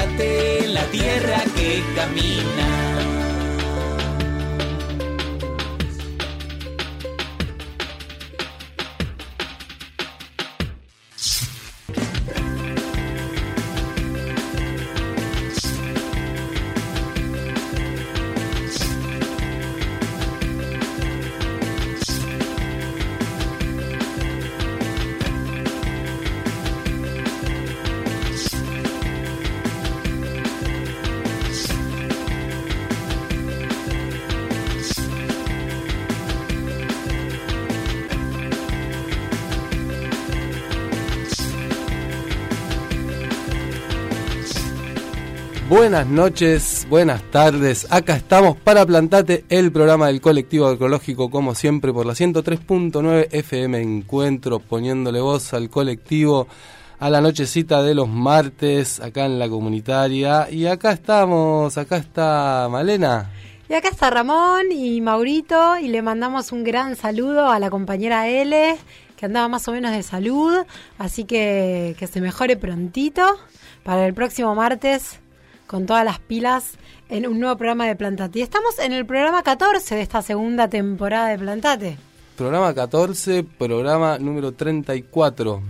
En la tierra que camina. Buenas noches, buenas tardes. Acá estamos para Plantate, el programa del colectivo agroecológico, como siempre, por la 103.9 FM Encuentro, poniéndole voz al colectivo a la nochecita de los martes, acá en la comunitaria. Y acá estamos, acá está Malena. Y acá está Ramón y Maurito y le mandamos un gran saludo a la compañera L, que andaba más o menos de salud, así que que se mejore prontito para el próximo martes con todas las pilas en un nuevo programa de Plantate. Y estamos en el programa 14 de esta segunda temporada de Plantate. Programa 14, programa número 34.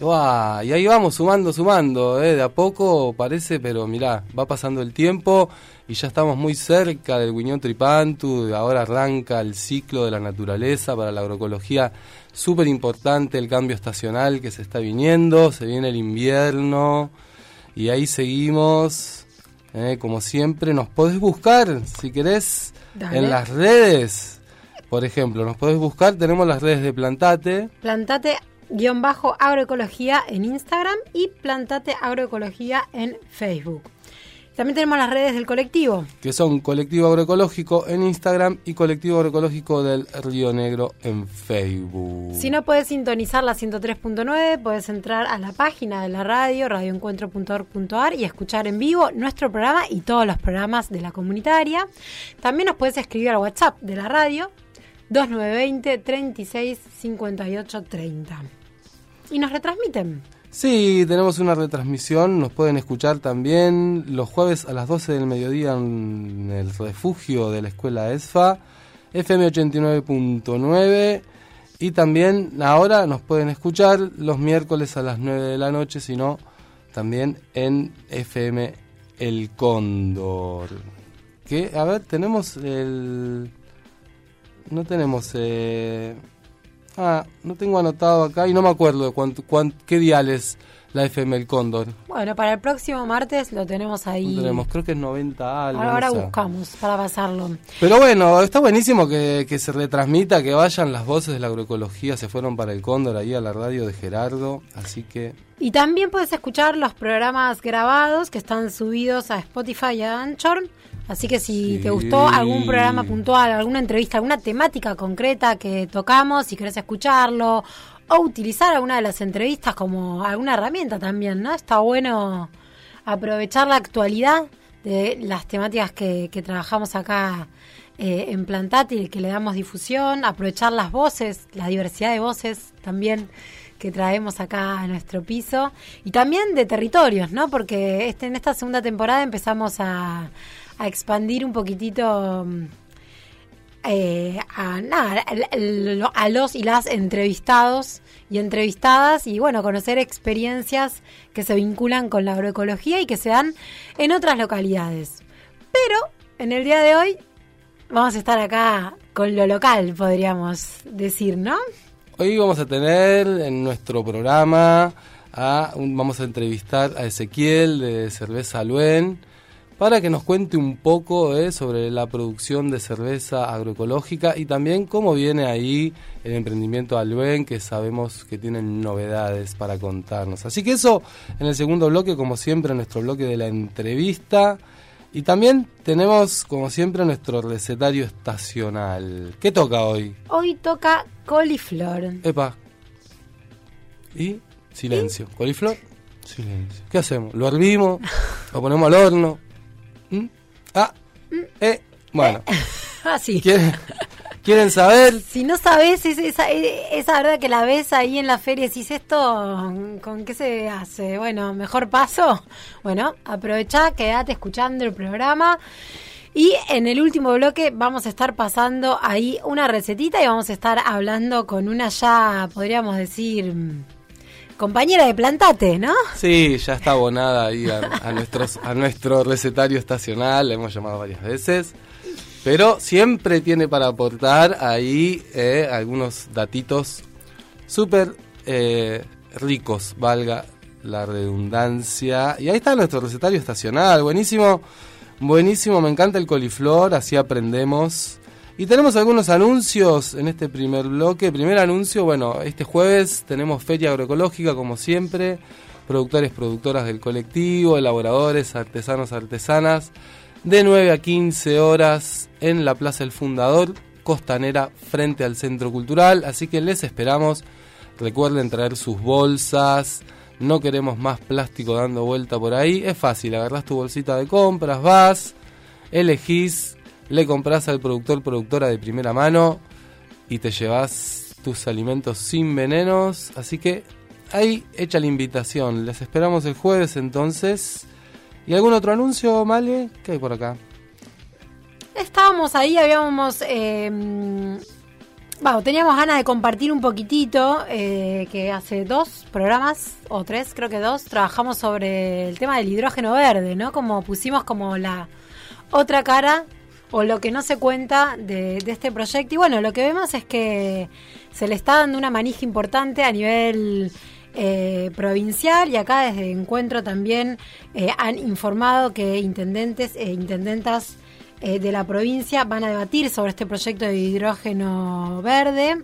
Uah, y ahí vamos sumando, sumando, ¿eh? de a poco parece, pero mirá, va pasando el tiempo y ya estamos muy cerca del Guiñón Tripantu, ahora arranca el ciclo de la naturaleza para la agroecología, súper importante el cambio estacional que se está viniendo, se viene el invierno y ahí seguimos, ¿eh? como siempre, nos podés buscar si querés Dale. en las redes. Por ejemplo, nos podés buscar, tenemos las redes de Plantate, Plantate agroecología en Instagram y Plantate agroecología en Facebook. También tenemos las redes del colectivo. que son Colectivo Agroecológico en Instagram y Colectivo Agroecológico del Río Negro en Facebook. Si no puedes sintonizar la 103.9, puedes entrar a la página de la radio, radioencuentro.org.ar y escuchar en vivo nuestro programa y todos los programas de la comunitaria. También nos puedes escribir al WhatsApp de la radio 2920 36 58 30. Y nos retransmiten. Sí, tenemos una retransmisión, nos pueden escuchar también los jueves a las 12 del mediodía en el refugio de la escuela ESFA, FM 89.9 y también ahora nos pueden escuchar los miércoles a las 9 de la noche, si no, también en FM El Cóndor. Que, a ver, tenemos el... No tenemos... Eh, Ah, no tengo anotado acá y no me acuerdo de cuánto, cuán- qué dial es la FM El Cóndor. Bueno, para el próximo martes lo tenemos ahí. No tenemos, creo que es 90 algo. Ahora, buscamos para pasarlo. Pero bueno, está buenísimo que, que se retransmita, que vayan las voces de la agroecología, se fueron para El Cóndor ahí a la radio de Gerardo, así que Y también puedes escuchar los programas grabados que están subidos a Spotify y a Anchor. Así que si Sí. te gustó algún programa puntual, alguna entrevista, alguna temática concreta que tocamos, si querés escucharlo o utilizar alguna de las entrevistas como alguna herramienta también, ¿no? Está bueno aprovechar la actualidad de las temáticas que, que trabajamos acá eh, en Plantate y que le damos difusión, aprovechar las voces, la diversidad de voces también que traemos acá a nuestro piso y también de territorios, ¿no? Porque este, en esta segunda temporada empezamos a, a expandir un poquitito mm, eh, a, nada, a- los y las entrevistados y entrevistadas y bueno, conocer experiencias que se vinculan con la agroecología y que se dan en otras localidades. Pero en el día de hoy vamos a estar acá con lo local, podríamos decir, ¿no? hoy vamos a tener en nuestro programa, a un- vamos a entrevistar a Ezequiel de Cerveza Luen, para que nos cuente un poco eh, sobre la producción de cerveza agroecológica y también cómo viene ahí el emprendimiento Alben, que sabemos que tienen novedades para contarnos. Así que eso en el segundo bloque, como siempre, en nuestro bloque de la entrevista. Y también tenemos, como siempre, nuestro recetario estacional. ¿Qué toca hoy? Hoy toca coliflor. Epa. Y silencio. ¿Coliflor? Silencio. ¿Qué hacemos? ¿Lo hervimos? ¿Lo ponemos al horno? ¿Mm? Ah, eh. Bueno, Así. ¿quieren, ¿quieren saber? Si no sabes, es esa, eh, esa verdad que la ves ahí en la feria y decís esto, ¿con qué se hace? Bueno, mejor paso. Bueno, aprovecha, quédate escuchando el programa. Y en el último bloque vamos a estar pasando ahí una recetita y vamos a estar hablando con una ya, podríamos decir, mm, compañera de Plantate, ¿no? Sí, ya está abonada ahí a, a a nuestro recetario estacional, le hemos llamado varias veces. Pero siempre tiene para aportar ahí eh, algunos datitos súper eh, ricos, valga la redundancia. Y ahí está nuestro recetario estacional, buenísimo, buenísimo, me encanta el coliflor, así aprendemos. Y tenemos algunos anuncios en este primer bloque. Primer anuncio, bueno, este jueves tenemos Feria Agroecológica como siempre, productores, productoras del colectivo, elaboradores, artesanos, artesanas, de 9 a 15 horas en la Plaza El Fundador, Costanera, frente al Centro Cultural. Así que les esperamos. Recuerden traer sus bolsas. No queremos más plástico dando vuelta por ahí. Es fácil, agarrás tu bolsita de compras, vas, elegís, le compras al productor, productora de primera mano y te llevas tus alimentos sin venenos. Así que ahí hecha la invitación. Les esperamos el jueves entonces. ¿Y algún otro anuncio, Male? ¿Qué hay por acá? Estábamos ahí, habíamos... bueno, teníamos ganas de compartir un poquitito, eh, que hace dos programas, o tres, creo que dos, trabajamos sobre el tema del hidrógeno verde, ¿no? Como pusimos como la otra cara, o lo que no se cuenta de, este proyecto. Y bueno, lo que vemos es que se le está dando una manija importante a nivel eh, provincial y acá desde Encuentro también eh, han informado que intendentes e intendentas eh, de la provincia van a debatir sobre este proyecto de hidrógeno verde.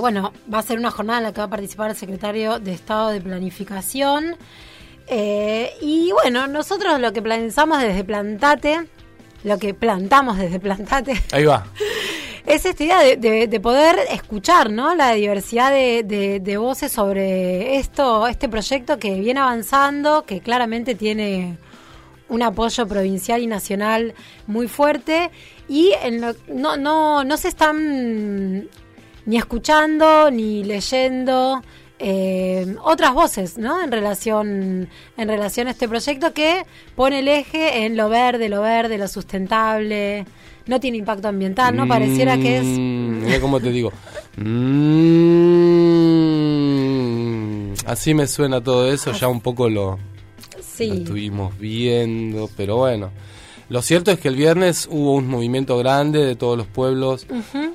Bueno, va a ser una jornada en la que va a participar el secretario de Estado de Planificación. Y bueno, nosotros lo que pensamos desde Plantate, lo que plantamos desde Plantate, Ahí va. es esta idea de, de- de poder escuchar ¿no? la diversidad de, de- de voces sobre esto, este proyecto que viene avanzando, que claramente tiene un apoyo provincial y nacional muy fuerte y en lo- no, no, no se están ni escuchando ni leyendo eh, otras voces ¿no? en relación en relación a este proyecto que pone el eje en lo verde, lo verde, lo sustentable, no tiene impacto ambiental, no pareciera que es Mm, Mira cómo te digo. Mm, así me suena todo eso, ya un poco lo, estuvimos viendo, pero bueno. Lo cierto es que el viernes hubo un movimiento grande de todos los pueblos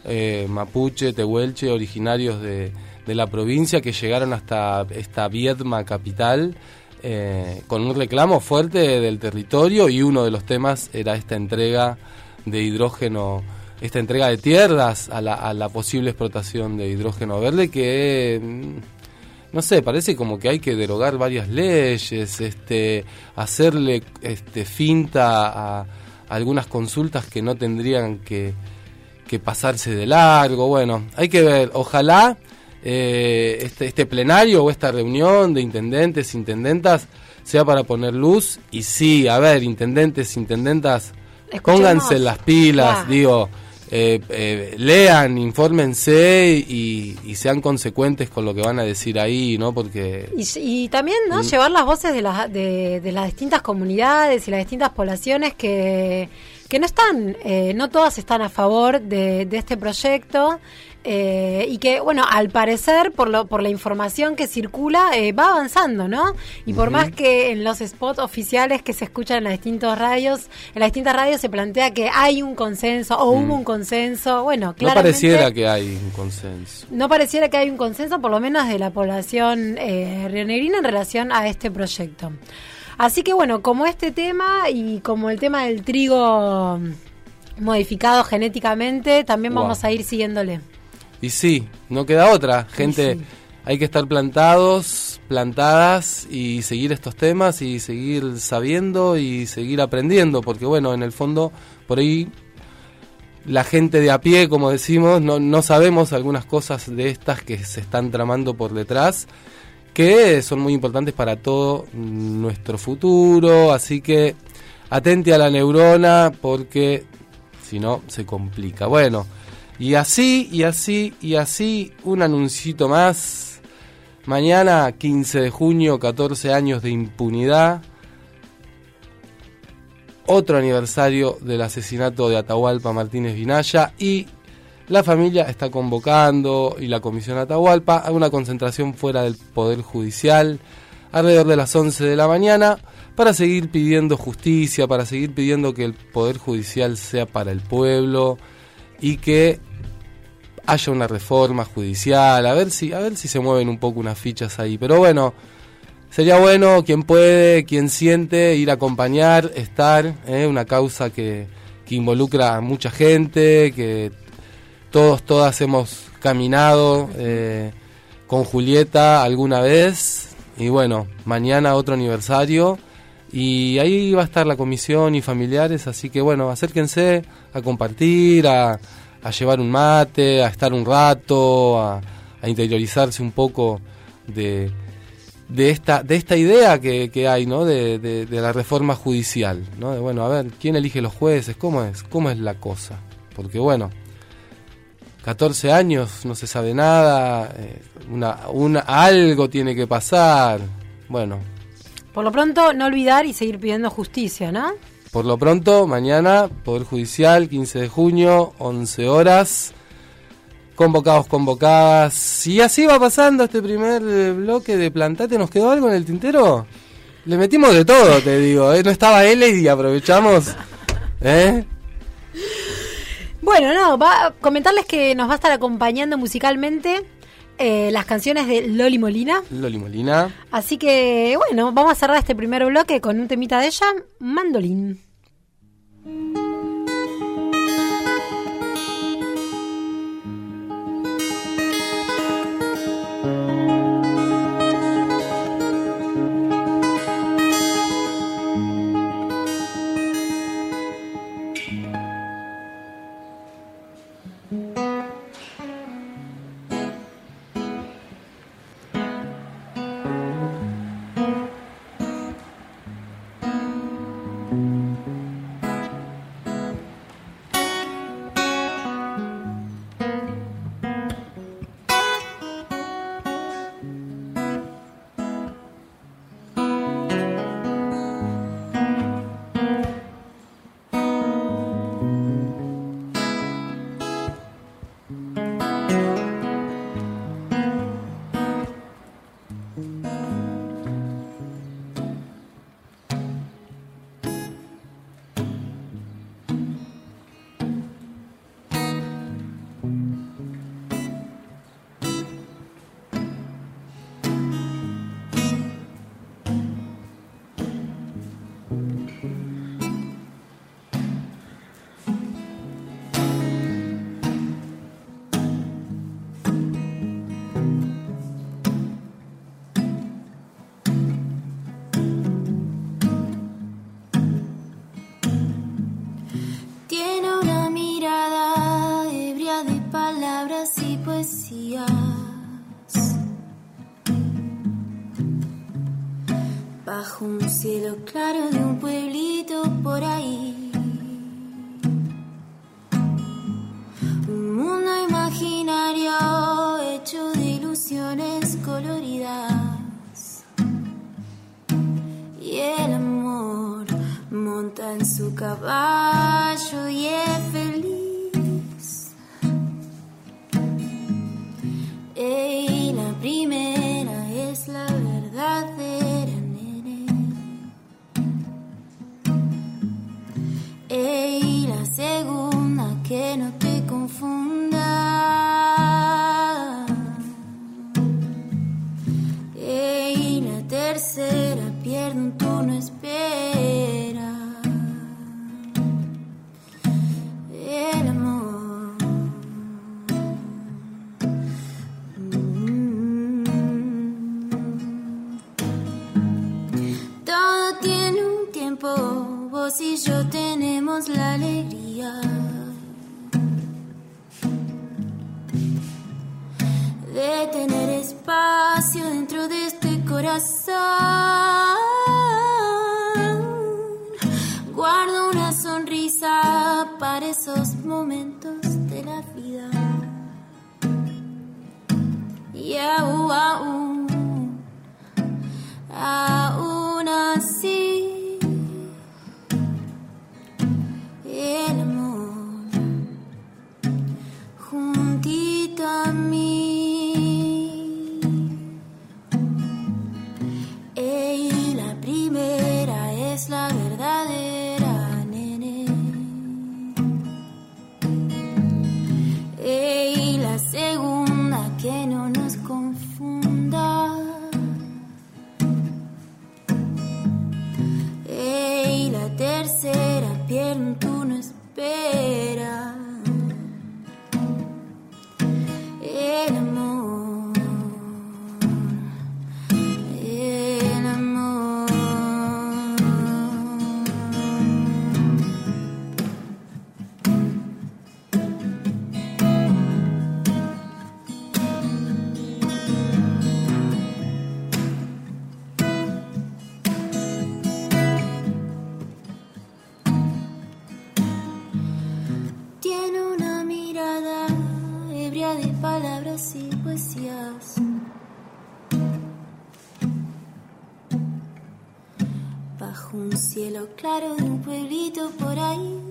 eh, mapuche, tehuelche, originarios de, de la provincia que llegaron hasta esta Viedma capital eh, con un reclamo fuerte del territorio y uno de los temas era esta entrega de hidrógeno, esta entrega de tierras a la, a la posible explotación de hidrógeno verde que... mm, no sé, parece como que hay que derogar varias leyes, este, hacerle este, finta a, algunas consultas que no tendrían que, que pasarse de largo. Bueno, hay que ver, ojalá eh, este, este plenario o esta reunión de intendentes, intendentas, sea para poner luz. Y sí, a ver, intendentes, intendentas, Escuchemos. pónganse las pilas, digo, eh, eh, lean, infórmense y, y sean consecuentes con lo que van a decir ahí, ¿no? Porque Y, y también ¿no? llevar las voces de, las de, de las distintas comunidades y las distintas poblaciones que, que no están, eh, no todas están a favor de, de este proyecto eh, y que, bueno, al parecer, por, lo, por la información que circula, eh, va avanzando, ¿no? Y por más que en los spots oficiales que se escuchan en las distintas radios, en las distintas radios se plantea que hay un consenso o hubo un consenso, bueno, no pareciera que hay un consenso. No pareciera que hay un consenso, por lo menos de la población eh, rionegrina, en relación a este proyecto. Así que bueno, como este tema y como el tema del trigo modificado genéticamente, también Wow. vamos a ir siguiéndole. Y sí, no queda otra. Gente, sí. hay que estar plantados, plantadas y seguir estos temas y seguir sabiendo y seguir aprendiendo, porque bueno, en el fondo, por ahí la gente de a pie, como decimos, no, no sabemos algunas cosas de estas que se están tramando por detrás, que son muy importantes para todo nuestro futuro, así que atente a la neurona porque si no se complica. Bueno, y así, y así, y así, un anuncito más. Mañana, 15 de junio, 14 años de impunidad. Otro aniversario del asesinato de Atahualpa Martínez Vinaya y la familia está convocando y la Comisión Atahualpa a una concentración fuera del Poder Judicial alrededor de las 11 de la mañana para seguir pidiendo justicia, para seguir pidiendo que el Poder Judicial sea para el pueblo y que haya una reforma judicial, a ver si a ver si se mueven un poco unas fichas ahí, pero bueno, sería bueno quien puede, quien siente ir a acompañar, estar, ¿eh? una causa que, que involucra a mucha gente, que todos, todas hemos caminado eh, con Julieta alguna vez. Y bueno, mañana otro aniversario. Y ahí va a estar la comisión y familiares. Así que bueno, acérquense a compartir, a, a llevar un mate, a estar un rato, a, interiorizarse un poco de, de esta de esta idea que, que hay no de, de- de la reforma judicial no de bueno a ver quién elige los jueces cómo es cómo es la cosa porque bueno 14 años no se sabe nada eh, una, una algo tiene que pasar. Bueno. Por lo pronto, no olvidar y seguir pidiendo justicia, ¿no? Por lo pronto mañana poder judicial 15 de junio 11 horas convocados convocadas y así va pasando este primer eh, bloque de plantate nos quedó algo en el tintero le metimos de todo te digo ¿eh? no estaba él y aprovechamos ¿eh? Bueno, no, va a comentarles que nos va a estar acompañando musicalmente eh, las canciones de Loli Molina. Loli Molina Así que, bueno, vamos a cerrar este primer bloque con un temita de ella, Mandolín. Tiene Bajo un cielo claro de un pueblito un cielo claro de un pueblito por ahí.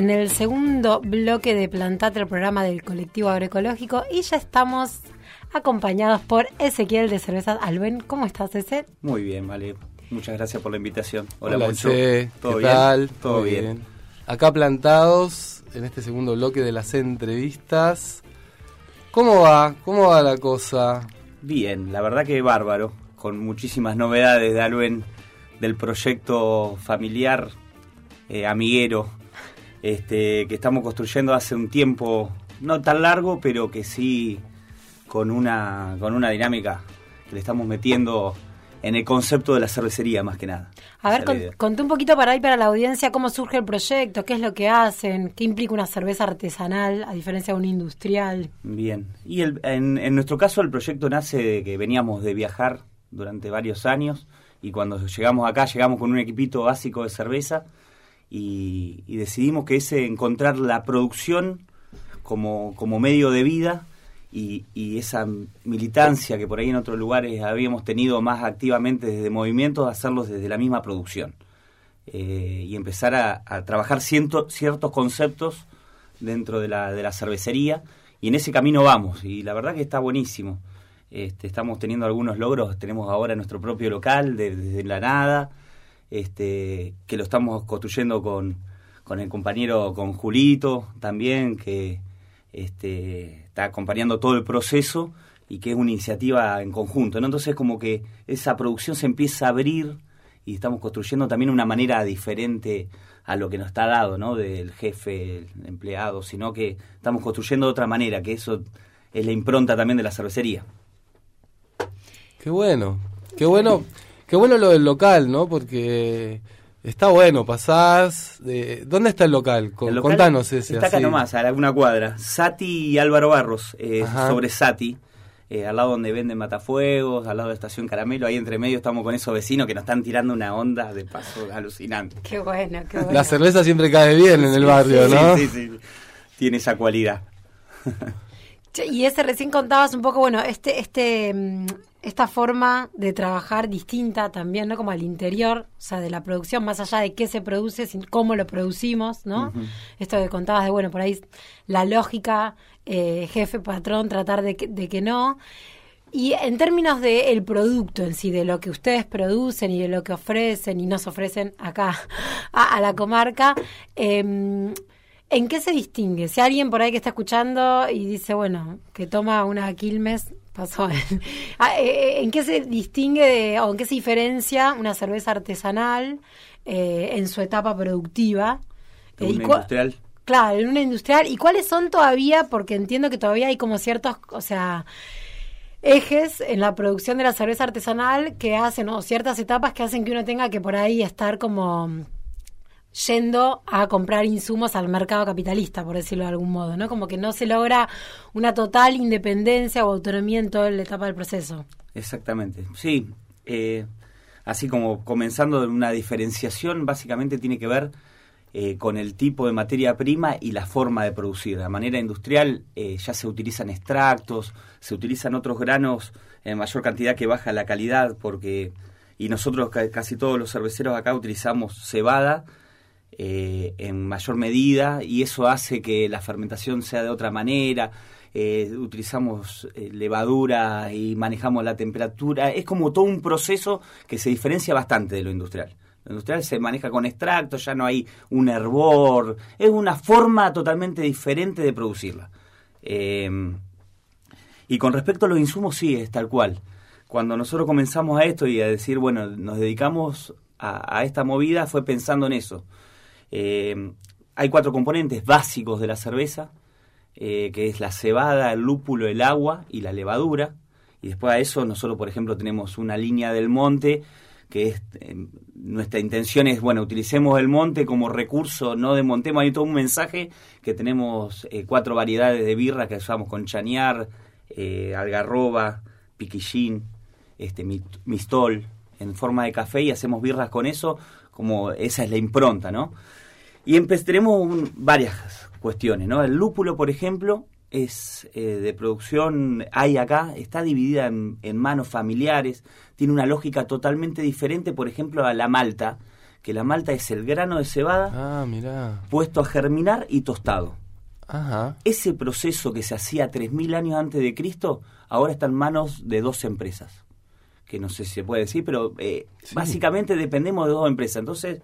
En el segundo bloque de Plantate, el programa del colectivo agroecológico, y ya estamos acompañados por Ezequiel de Cervezas Alben. ¿Cómo estás, Eze? Muy bien, vale. Muchas gracias por la invitación. Hola, Hola, Moncho. Ece. ¿Todo ¿Qué bien? tal? Todo bien. Acá plantados en este segundo bloque de las entrevistas. ¿Cómo va? ¿Cómo va la cosa? Bien, la verdad que bárbaro. Con muchísimas novedades de Aluen, del proyecto familiar eh, amiguero este, que estamos construyendo hace un tiempo, no tan largo, pero que sí con una, con una dinámica que le estamos metiendo en el concepto de la cervecería más que nada. A ver, con- conté un poquito para ahí, para la audiencia, cómo surge el proyecto, qué es lo que hacen, qué implica una cerveza artesanal a diferencia de una industrial. Bien. Y el- en, en nuestro caso el proyecto nace de que veníamos de viajar durante varios años y cuando llegamos acá llegamos con un equipito básico de cerveza y, y decidimos que ese encontrar la producción como, como medio de vida y, esa militancia que por ahí en otros lugares habíamos tenido más activamente desde movimientos, hacerlos desde la misma producción. Eh, y empezar a, trabajar ciento- ciertos conceptos dentro de la, de la cervecería y en ese camino vamos y la verdad que está buenísimo. Este, estamos teniendo algunos logros, tenemos ahora nuestro propio local de- desde la nada, este, que lo estamos construyendo con, con el compañero, con Julito también, que este, está acompañando todo el proceso y que es una iniciativa en conjunto. ¿no? Entonces como que esa producción se empieza a abrir y estamos construyendo también una manera diferente a lo que nos está dado, ¿no? Del jefe, el empleado, sino que estamos construyendo de otra manera, que eso es la impronta también de la cervecería. Qué bueno, qué bueno, qué bueno lo del local, ¿no? Porque está bueno, pasás... De... ¿Dónde está el local? Con- El local Contanos ese. Está acá así. nomás, a una cuadra. Sati y Álvaro Barros, eh, sobre Sati, eh, al lado donde venden matafuegos, al lado de estación Caramelo, ahí entre medio estamos con esos vecinos que nos están tirando una onda de paso alucinante. Qué bueno, qué bueno. La cerveza siempre cae bien en el barrio, Sí, ¿no? Sí, sí, tiene esa cualidad. Che, Y ese recién contabas un poco, bueno, este, este, mm, esta forma de trabajar distinta también, ¿no? Como al interior, o sea, de la producción, más allá de qué se produce, sin cómo lo producimos, ¿no? Esto que contabas de, bueno, por ahí la lógica, eh, jefe, patrón, tratar de que, de que no. Y en términos del producto en sí, de lo que ustedes producen y de lo que ofrecen y nos ofrecen acá a, a la comarca, em, ¿en qué se distingue? Si alguien por ahí que está escuchando y dice, bueno, que toma una Quilmes, pasó. Ah, eh, ¿En qué se distingue de- o en qué se diferencia una cerveza artesanal eh, en su etapa productiva? Eh, una industrial. Claro, en una industrial. ¿Y cuáles son todavía? Porque entiendo que todavía hay como ciertos, o sea, ejes en la producción de la cerveza artesanal que hacen, o ciertas etapas que hacen que uno tenga que por ahí estar como yendo a comprar insumos al mercado capitalista, por decirlo de algún modo, ¿no? Como que no se logra una total independencia o autonomía en toda la etapa del proceso. Exactamente, sí. eh, así como comenzando de una diferenciación, básicamente tiene que ver eh, con el tipo de materia prima y la forma de producir. De manera industrial eh, ya se utilizan extractos, se utilizan otros granos en mayor cantidad que baja la calidad, porque y nosotros ca- casi todos los cerveceros acá utilizamos cebada eh, en mayor medida y eso hace que la fermentación sea de otra manera. eh, utilizamos eh, levadura y manejamos la temperatura. Es como todo un proceso que se diferencia bastante de lo industrial. Lo industrial se maneja con extractos, ya no hay un hervor. Es una forma totalmente diferente de producirla. Eh, y con respecto a los insumos, sí, es tal cual. Cuando nosotros comenzamos a esto y a decir, bueno, nos dedicamos a esta movida, fue pensando en eso. Eh, hay cuatro componentes básicos de la cerveza, eh, que es la cebada, el lúpulo, el agua y la levadura. Y después a eso nosotros, por ejemplo, tenemos una línea del monte, que es, eh, nuestra intención es, bueno, utilicemos el monte como recurso, no desmontemos, hay todo un mensaje que tenemos eh, cuatro variedades de birra que usamos con chañar, algarroba, piquillín, este, mistol, en forma de café y hacemos birras con eso, como esa es la impronta, ¿no? Y empe- tenemos un- varias cuestiones, ¿no? El lúpulo, por ejemplo, es eh, de producción, hay acá, está dividida en, en manos familiares, tiene una lógica totalmente diferente, por ejemplo, a la malta, que la malta es el grano de cebada Ah, mirá. puesto a germinar y tostado. Ajá. Ese proceso que se hacía 3.000 años antes de Cristo, ahora está en manos de dos empresas. Que no sé si se puede decir, pero eh, básicamente dependemos de dos empresas. Entonces,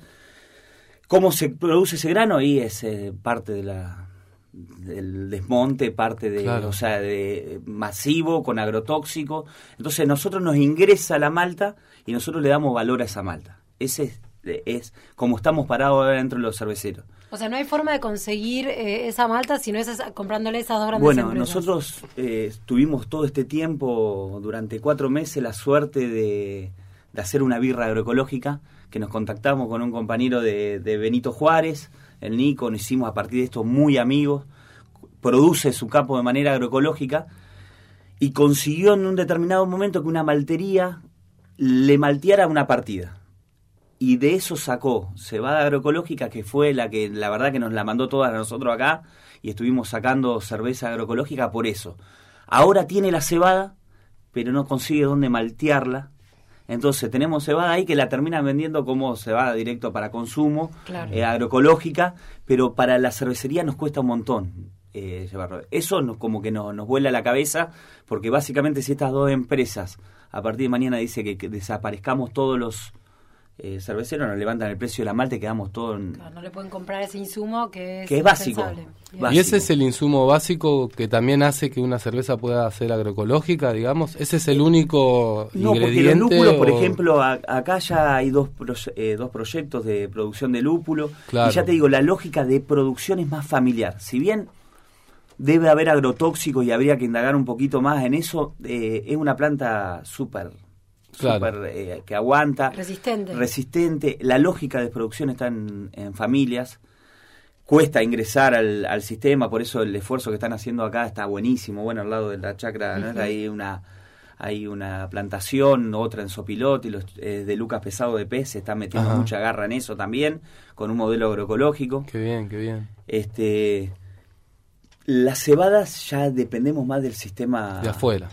¿cómo se produce ese grano? Y es eh, parte de la del desmonte, parte de, Claro. o sea, de masivo, con agrotóxico. Entonces, nosotros nos ingresa la malta y nosotros le damos valor a esa malta. Ese es, es como estamos parados ahora dentro de los cerveceros. O sea, no hay forma de conseguir eh, esa malta si no es esa- comprándole esas dos grandes Bueno, empresas. nosotros eh, tuvimos todo este tiempo, durante cuatro meses, la suerte de, de hacer una birra agroecológica, que nos contactamos con un compañero de, Benito Juárez, el Nico, nos hicimos a partir de esto muy amigos, produce su capo de manera agroecológica y consiguió en un determinado momento que una maltería le malteara una partida. Y de eso sacó cebada agroecológica, que fue la que la verdad que nos la mandó todas a nosotros acá, y estuvimos sacando cerveza agroecológica por eso. Ahora tiene la cebada, pero no consigue dónde maltearla. Entonces tenemos cebada ahí que la terminan vendiendo como cebada directo para consumo, Claro. eh, agroecológica, pero para la cervecería nos cuesta un montón eh, llevarlo. Eso nos, como que nos, nos vuela la cabeza, porque básicamente si estas dos empresas a partir de mañana dice que, que desaparezcamos todos los eh, cerveceros, nos levantan el precio de la malta y quedamos todos en... Claro, no le pueden comprar ese insumo que es, Que es básico. Y ese es el insumo básico que también hace que una cerveza pueda ser agroecológica, digamos. Ese es el único No, porque ingrediente. los lúpulos, por o- ejemplo, a- acá ya hay dos, proye- eh, dos proyectos de producción de lúpulo. Claro. Y ya te digo, la lógica de producción es más familiar. Si bien debe haber agrotóxicos y habría que indagar un poquito más en eso, eh, es una planta súper, Claro. súper, eh, que aguanta. Resistente. resistente. La lógica de producción está en, en familias. Cuesta ingresar al, al sistema, por eso el esfuerzo que están haciendo acá está buenísimo. Bueno, al lado de la chacra ¿no? hay una hay una plantación, otra en Sopilote, y los eh, de Lucas Pesado de Pez se están metiendo Ajá. mucha garra en eso también, con un modelo agroecológico. Qué bien, qué bien. Este, las cebadas ya dependemos más del sistema De afuera,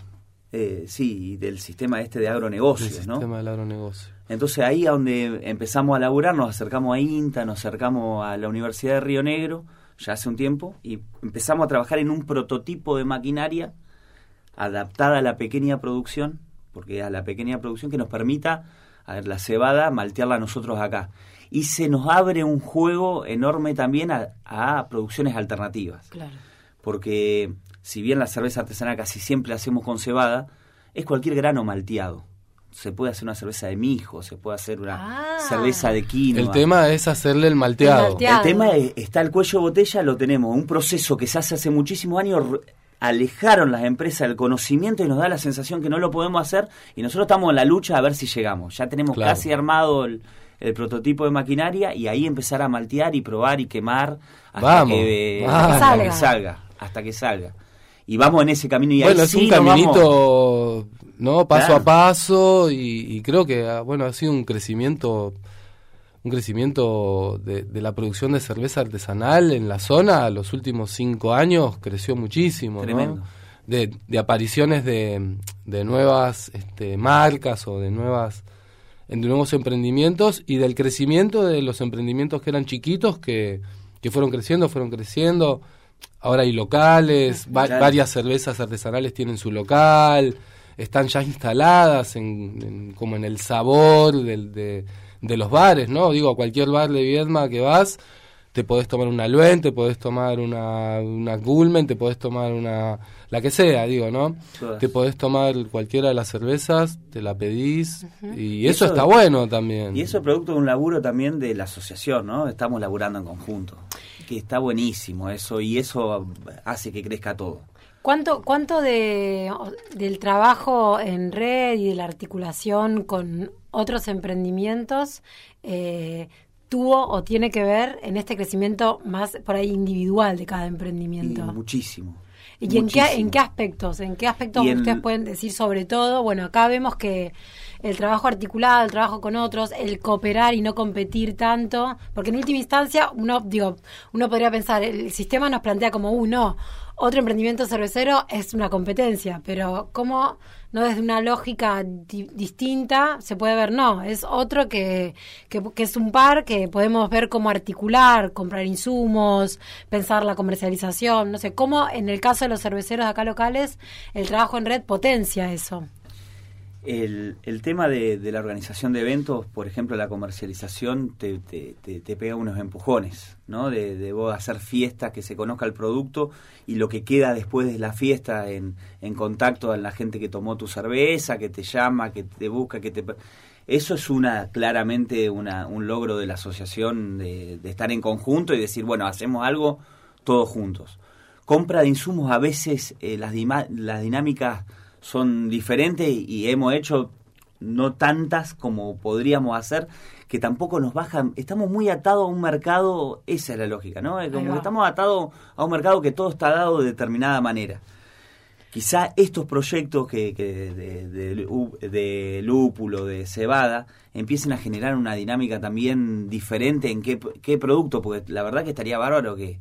eh, sí, del sistema este de del agronegocios, ¿no? sistema del agronegocio. Entonces ahí a donde empezamos a laburar, nos acercamos a INTA, nos acercamos a la Universidad de Río Negro, ya hace un tiempo, y empezamos a trabajar en un prototipo de maquinaria adaptada a la pequeña producción, porque a la pequeña producción que nos permita, a ver, la cebada, maltearla nosotros acá. Y se nos abre un juego enorme también a, a producciones alternativas Claro. porque si bien la cerveza artesanal casi siempre la hacemos con cebada, es cualquier grano malteado. Se puede hacer una cerveza de mijo, se puede hacer una Ah. cerveza de quinoa. El tema es hacerle el malteado. El malteado. El tema es- está el cuello de botella, lo tenemos, un proceso que se hace hace muchísimos años, alejaron las empresas del conocimiento y nos da la sensación que no lo podemos hacer y nosotros estamos en la lucha a ver si llegamos. Ya tenemos Claro. casi armado el, el prototipo de maquinaria y ahí empezar a maltear y probar y quemar hasta Vamos, que, vamos. hasta Salga. que salga, hasta que salga. Y vamos en ese camino y bueno, ahí es sí un nos vamos- caminito, ¿no? Paso Claro. a paso y, y creo que, ah, bueno, ha sido un crecimiento un crecimiento de, de la producción de cerveza artesanal en la zona los últimos cinco años creció muchísimo, ¿no? Tremendo. De, de apariciones de, de nuevas este, marcas o de nuevas de nuevos emprendimientos y del crecimiento de los emprendimientos que eran chiquitos que, que fueron creciendo, fueron creciendo. Ahora hay locales, va- varias cervezas artesanales tienen su local, están ya instaladas en, en- como en el sabor del- de, de los bares, ¿no? Digo, a cualquier bar de Viedma que vas, te podés tomar una Luen, te podés tomar una, una Gulmen, te podés tomar una... la que sea, digo, ¿no? Todas. Te podés tomar cualquiera de las cervezas, te la pedís y Eso- eso, está bueno también. Y eso es producto de un laburo también de la asociación, ¿no? Estamos laburando en conjunto. Que está buenísimo eso y eso hace que crezca todo. ¿Cuánto, cuánto de, del trabajo en red y de la articulación con otros emprendimientos eh, tuvo o tiene que ver en este crecimiento más por ahí individual de cada Y emprendimiento? muchísimo. ¿Y en qué, en qué aspectos? ¿En qué aspectos en- ustedes pueden decir sobre todo? Bueno, acá vemos que el trabajo articulado, el trabajo con otros, el cooperar y no competir tanto, porque en última instancia uno, digo, uno podría pensar, el sistema nos plantea como uno, otro emprendimiento cervecero es una competencia, pero cómo no desde una lógica di- distinta se puede ver, no, es otro que, que, es un par que podemos ver cómo articular, comprar insumos, pensar la comercialización, no sé, cómo en el caso de los cerveceros acá locales, el trabajo en red potencia eso. El, el tema de, de la organización de eventos, por ejemplo, la comercialización, te, te, te- pega unos empujones, ¿no? De, de vos hacer fiestas, que se conozca el producto y lo que queda después de la fiesta en, en contacto a la gente que tomó tu cerveza, que te llama, que te busca, que te... Eso es una claramente una, un logro de la asociación de, estar en conjunto y decir, bueno, hacemos algo todos juntos. Compra de insumos, a veces eh, las dinámicas son diferentes y hemos hecho no tantas como podríamos hacer, que tampoco nos bajan. Estamos muy atados a un mercado, esa es la lógica, ¿no? Como que estamos atados a un mercado que todo está dado de determinada manera. Quizá estos proyectos que, que de, de de lúpulo, de cebada, empiecen a generar una dinámica también diferente en qué, qué producto, porque la verdad que estaría bárbaro que,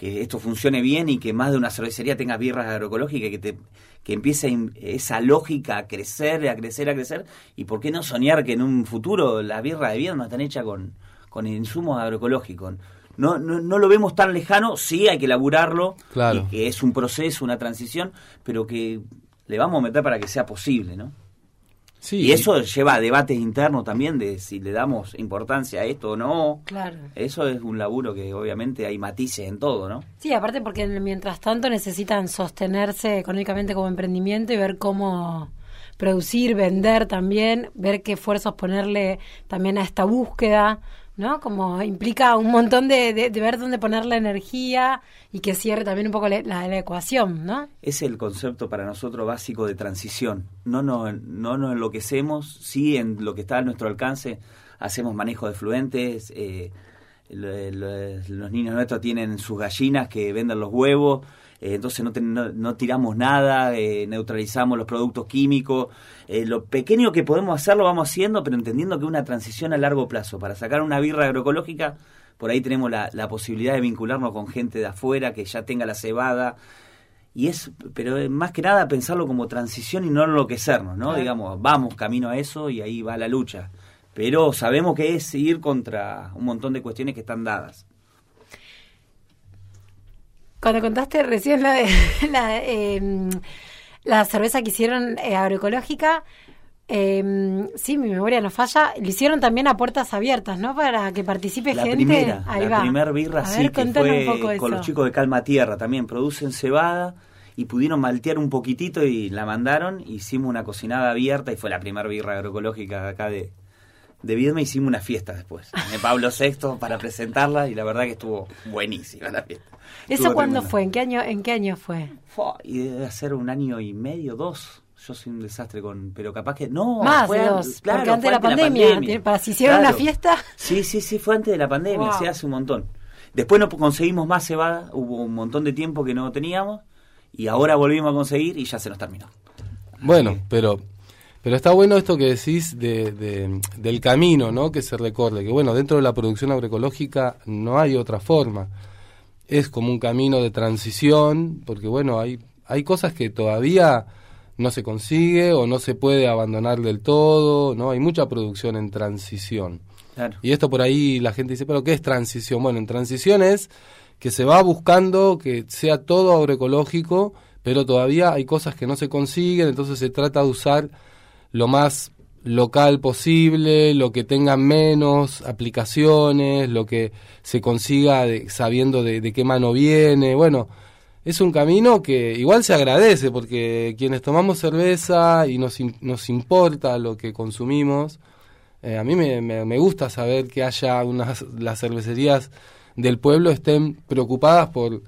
que esto funcione bien y que más de una cervecería tenga birras agroecológicas y que, te, que empiece esa lógica a crecer, a crecer, a crecer. Y por qué no soñar que en un futuro las birras de Viedma están hechas con, con insumos agroecológicos. No, no, no lo vemos tan lejano, sí hay que laburarlo, Claro. y que es un proceso, una transición, pero que le vamos a meter para que sea posible, ¿no? Sí. Y eso lleva a debates internos también de si le damos importancia a esto o no. Claro. Eso es un laburo que obviamente hay matices en todo, ¿no? Sí, aparte porque mientras tanto necesitan sostenerse económicamente como emprendimiento y ver cómo producir, vender también, ver qué esfuerzos ponerle también a esta búsqueda, ¿no? Como implica un montón de, de- ver dónde poner la energía y que cierre también un poco la, la- ecuación, ¿no? Es el concepto para nosotros básico de transición. No nos, no nos enloquecemos, sí en lo que está a nuestro alcance hacemos manejo de fluentes, eh, lo- lo- los niños nuestros tienen sus gallinas que venden los huevos, eh, entonces no, ten- no, no tiramos nada, eh, neutralizamos los productos químicos. Eh, lo pequeño que podemos hacer lo vamos haciendo, pero entendiendo que es una transición a largo plazo. Para sacar una birra agroecológica, por ahí tenemos la, la posibilidad de vincularnos con gente de afuera que ya tenga la cebada. Y es, pero más que nada pensarlo como transición y no enloquecernos, ¿no? Claro. Digamos, vamos camino a eso y ahí va la lucha. Pero sabemos que es ir contra un montón de cuestiones que están dadas. Cuando contaste recién la, de- la, eh, la cerveza que hicieron eh, agroecológica, eh, sí, mi memoria no falla, lo hicieron también a puertas abiertas, ¿no? Para que participe La gente. primera, Ahí la va. primer birra A sí ver, que fue un poco con eso. los chicos de Calma Tierra también. Producen cebada y pudieron maltear un poquitito y la mandaron. Hicimos una cocinada abierta y fue la primera birra agroecológica acá de, de Viedma. Hicimos una fiesta después de Pablo VI para presentarla y la verdad que estuvo buenísima la fiesta. ¿Eso Estuvo cuándo fue? ¿En qué año, en qué año fue? Y debe ser un año y medio, dos. Yo soy un desastre con, pero capaz que no. Más fue de an- dos, claro, porque antes fue de la pandemia, para si hicieron una fiesta. Sí, sí, sí, fue antes de la pandemia, Wow. se hace un montón. Después no conseguimos más cebada, hubo un montón de tiempo que no teníamos y ahora volvimos a conseguir y ya se nos terminó. Bueno, pero pero está bueno esto que decís de, de- del camino, ¿no? Que se recorre, que bueno, dentro de la producción agroecológica no hay otra forma. Es como un camino de transición, porque bueno, hay hay cosas que todavía no se consigue o no se puede abandonar del todo, ¿no? Hay mucha producción en transición. Claro. Y esto por ahí la gente dice, pero ¿qué es transición? Bueno, en transición es que se va buscando que sea todo agroecológico, pero todavía hay cosas que no se consiguen, entonces se trata de usar lo más local posible, lo que tenga menos aplicaciones, lo que se consiga de- sabiendo de, de qué mano viene. Bueno, es un camino que igual se agradece porque quienes tomamos cerveza y nos, nos importa lo que consumimos, eh, a mí me, me- me gusta saber que haya unas las cervecerías del pueblo estén preocupadas por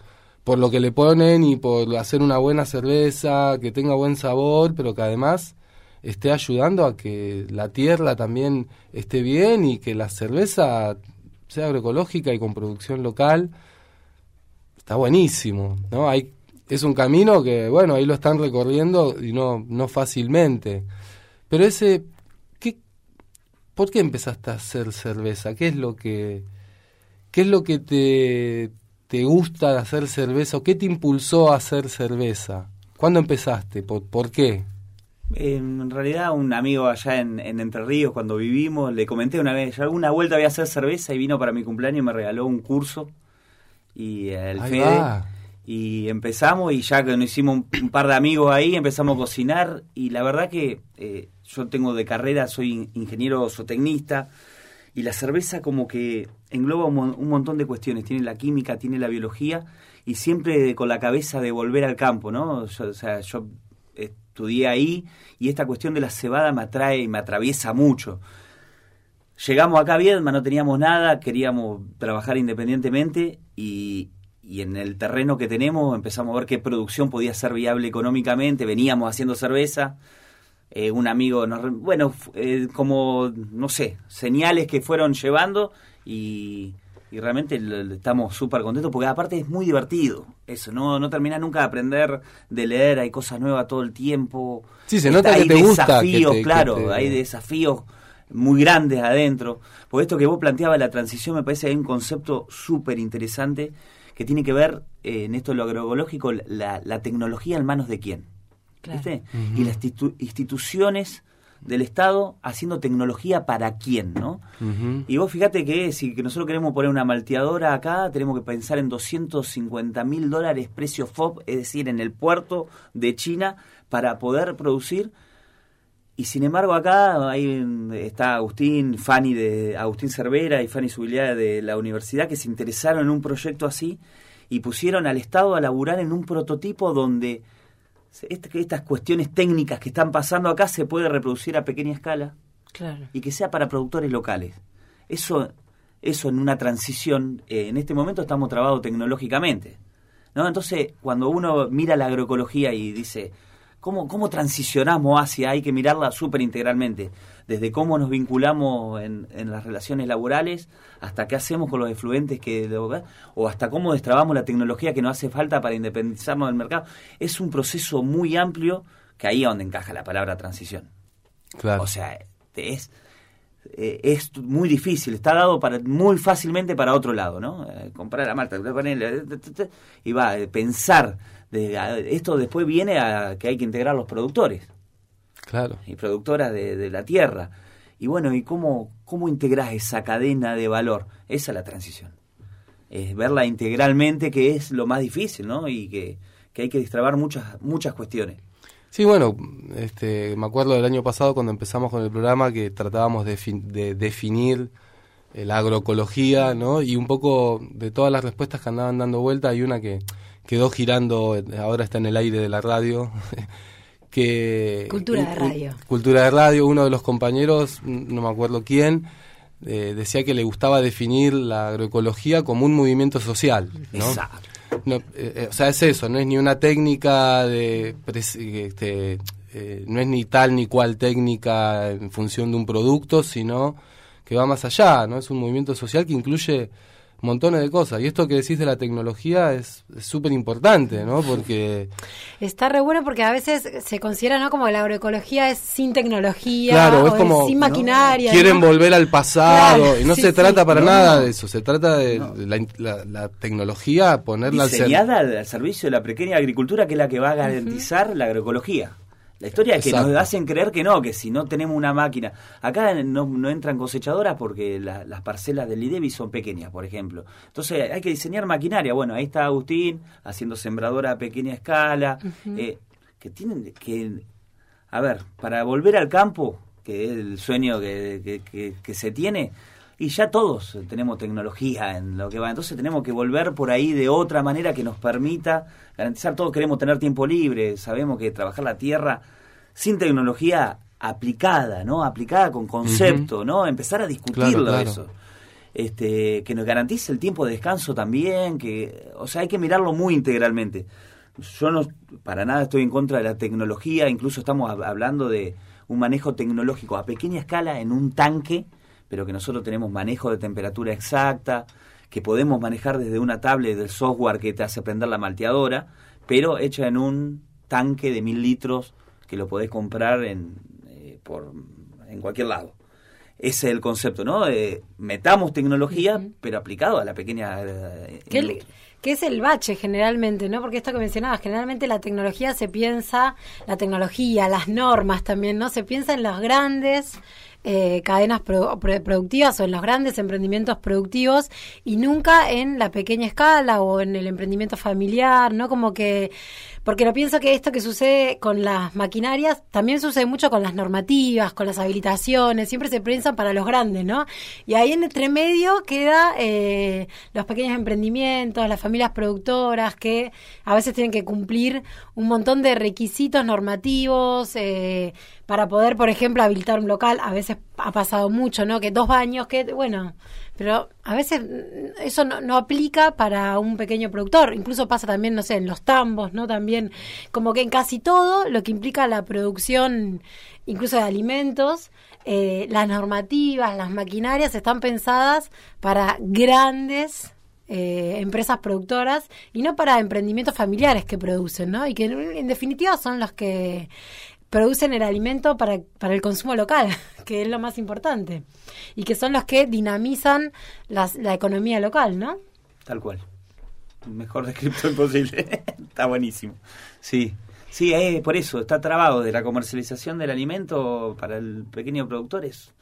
por lo que le ponen y por hacer una buena cerveza, que tenga buen sabor, pero que además esté ayudando a que la tierra también esté bien y que la cerveza sea agroecológica y con producción local. Está buenísimo, ¿no? Hay es un camino que, bueno, ahí lo están recorriendo y no no fácilmente. Pero ese ¿qué ¿Por qué empezaste a hacer cerveza? ¿Qué es lo que qué es lo que te te gusta de hacer cerveza o qué te impulsó a hacer cerveza? ¿Cuándo empezaste? ¿Por, por qué? En realidad, un amigo allá en, en Entre Ríos, cuando vivimos, le comenté una vez, yo alguna vuelta voy a hacer cerveza y vino para mi cumpleaños y me regaló un curso. Y el Ahí Fede. va. Y empezamos y ya que nos hicimos un, un par de amigos ahí, empezamos a cocinar. Y la verdad que eh, yo tengo de carrera, soy in- ingeniero zootecnista. Y la cerveza como que engloba un, un montón de cuestiones. Tiene la química, tiene la biología. Y siempre con la cabeza de volver al campo, ¿no? Yo, o sea, yo estudié ahí y esta cuestión de la cebada me atrae y me atraviesa mucho. Llegamos acá a Viedma, no teníamos nada, queríamos trabajar independientemente y, y en el terreno que tenemos empezamos a ver qué producción podía ser viable económicamente. Veníamos haciendo cerveza, eh, un amigo, nos bueno, eh, como, no sé, señales que fueron llevando y, y realmente estamos súper contentos porque aparte es muy divertido eso, no, no termina nunca de aprender, de leer, hay cosas nuevas todo el tiempo. Sí, se nota hay que te gusta, que desafíos, que claro, te- hay desafíos muy grandes adentro. Por esto que vos planteabas la transición, me parece que hay un concepto súper interesante que tiene que ver eh, en esto de lo agroecológico, la, la tecnología en manos de quién. ¿Viste? Y las institu- instituciones del Estado haciendo tecnología para quién, ¿no? Y vos fíjate que si que nosotros queremos poner una malteadora acá, tenemos que pensar en 250 mil dólares precio FOB, es decir, en el puerto de China, para poder producir y sin embargo acá hay, está Agustín, Fanny de Agustín Cervera y Fanny Subiliá de la universidad que se interesaron en un proyecto así y pusieron al Estado a laburar en un prototipo donde estas cuestiones técnicas que están pasando acá se puede reproducir a pequeña escala Claro. y que sea para productores locales. Eso, eso en una transición, eh, en este momento estamos trabados tecnológicamente. ¿no? Entonces, cuando uno mira la agroecología y dice, ¿cómo, cómo transicionamos hacia? Hay que mirarla súper integralmente. Desde cómo nos vinculamos en, en las relaciones laborales, hasta qué hacemos con los efluentes, que o hasta cómo destrabamos la tecnología que nos hace falta para independizarnos del mercado. Es un proceso muy amplio que ahí es donde encaja la palabra transición. Claro. O sea, es, eh, es muy difícil, está dado para muy fácilmente para otro lado, ¿no? Eh, comprar a Marta, ponerle, t- t- t- y va, eh, pensar, de, a- esto después viene a que hay que integrar los productores Claro. y productoras de, de la tierra. Y bueno, ¿y cómo, cómo integrás esa cadena de valor? Esa es la transición. Es verla integralmente, que es lo más difícil, ¿no? Y que, que hay que destrabar muchas, muchas cuestiones. Sí, bueno, este, me acuerdo del año pasado cuando empezamos con el programa que tratábamos de, de definir eh, la agroecología, ¿no? Y un poco de todas las respuestas que andaban dando vuelta, hay una que quedó girando, ahora está en el aire de la radio, que... Cultura de radio. Cultura de radio, uno de los compañeros, no me acuerdo quién, eh, decía que le gustaba definir la agroecología como un movimiento social, ¿no? Exacto. No, eh, eh, o sea, es eso, no es ni una técnica de... este, eh, no es ni tal ni cual técnica en función de un producto, sino que va más allá, ¿no? Es un movimiento social que incluye montones de cosas. Y esto que decís de la tecnología es súper importante, ¿no? Porque, Está re bueno porque a veces se considera ¿no? como que la agroecología es sin tecnología, Claro, es como, sin ¿no? maquinaria. quieren ¿no? volver al pasado Claro, y no sí, se sí. trata para No, nada de eso, se trata de, la, la- la tecnología, ponerla al ser- diseñada al, al servicio de la pequeña agricultura que es la que va a garantizar la agroecología. La historia es que Exacto. nos hacen creer que no, que si no tenemos una máquina. Acá no, no entran cosechadoras porque la- las parcelas del IDEBI son pequeñas, por ejemplo. Entonces hay que diseñar maquinaria. Bueno, ahí está Agustín haciendo sembradora a pequeña escala. eh, que tienen que. A ver, para volver al campo, que es el sueño que, que- que- que se tiene, y ya todos tenemos tecnología en lo que va. Entonces tenemos que volver por ahí de otra manera que nos permita garantizar. Todos queremos tener tiempo libre. Sabemos que trabajar la tierra sin tecnología aplicada, ¿no? Aplicada con concepto, ¿no? Empezar a discutirlo claro. eso. Este, que nos garantice el tiempo de descanso también, que, o sea, hay que mirarlo muy integralmente. Yo no, para nada estoy en contra de la tecnología, incluso estamos hab- hablando de un manejo tecnológico a pequeña escala en un tanque, pero que nosotros tenemos manejo de temperatura exacta, que podemos manejar desde una tablet del software que te hace prender la malteadora, pero hecha en un tanque de mil litros que lo podés comprar en, eh, por, en cualquier lado. Ese es el concepto, ¿no? Eh, metamos tecnología, pero aplicado a la pequeña eh, Que, industria. que es el bache generalmente, ¿no? Porque esto que mencionabas, generalmente la tecnología se piensa, la tecnología, las normas también, ¿no? Se piensa en las grandes eh, cadenas pro- pro- productivas o en los grandes emprendimientos productivos y nunca en la pequeña escala o en el emprendimiento familiar, ¿no? Como que, porque lo pienso que esto que sucede con las maquinarias también sucede mucho con las normativas, con las habilitaciones, siempre se piensan para los grandes, ¿no? Y ahí en entre medio queda eh, los pequeños emprendimientos, las familias productoras que a veces tienen que cumplir un montón de requisitos normativos eh, para poder, por ejemplo, habilitar un local. A veces ha pasado mucho, ¿no? Que dos baños, que bueno, pero a veces mm, eso no, aplica para un pequeño productor. Incluso pasa también, no sé, en los tambos, ¿no? También, como que en casi todo lo que implica la producción, incluso de alimentos, eh, las normativas, las maquinarias están pensadas para grandes eh, empresas productoras y no para emprendimientos familiares que producen, ¿no? Y que en definitiva son los que producen el alimento para, para el consumo local, que es lo más importante, y que son los que dinamizan las- la economía local, ¿no? Tal cual. Mejor descripto imposible. está buenísimo. Sí. Sí, eh, por eso está trabado de la comercialización del alimento para el pequeño productor es,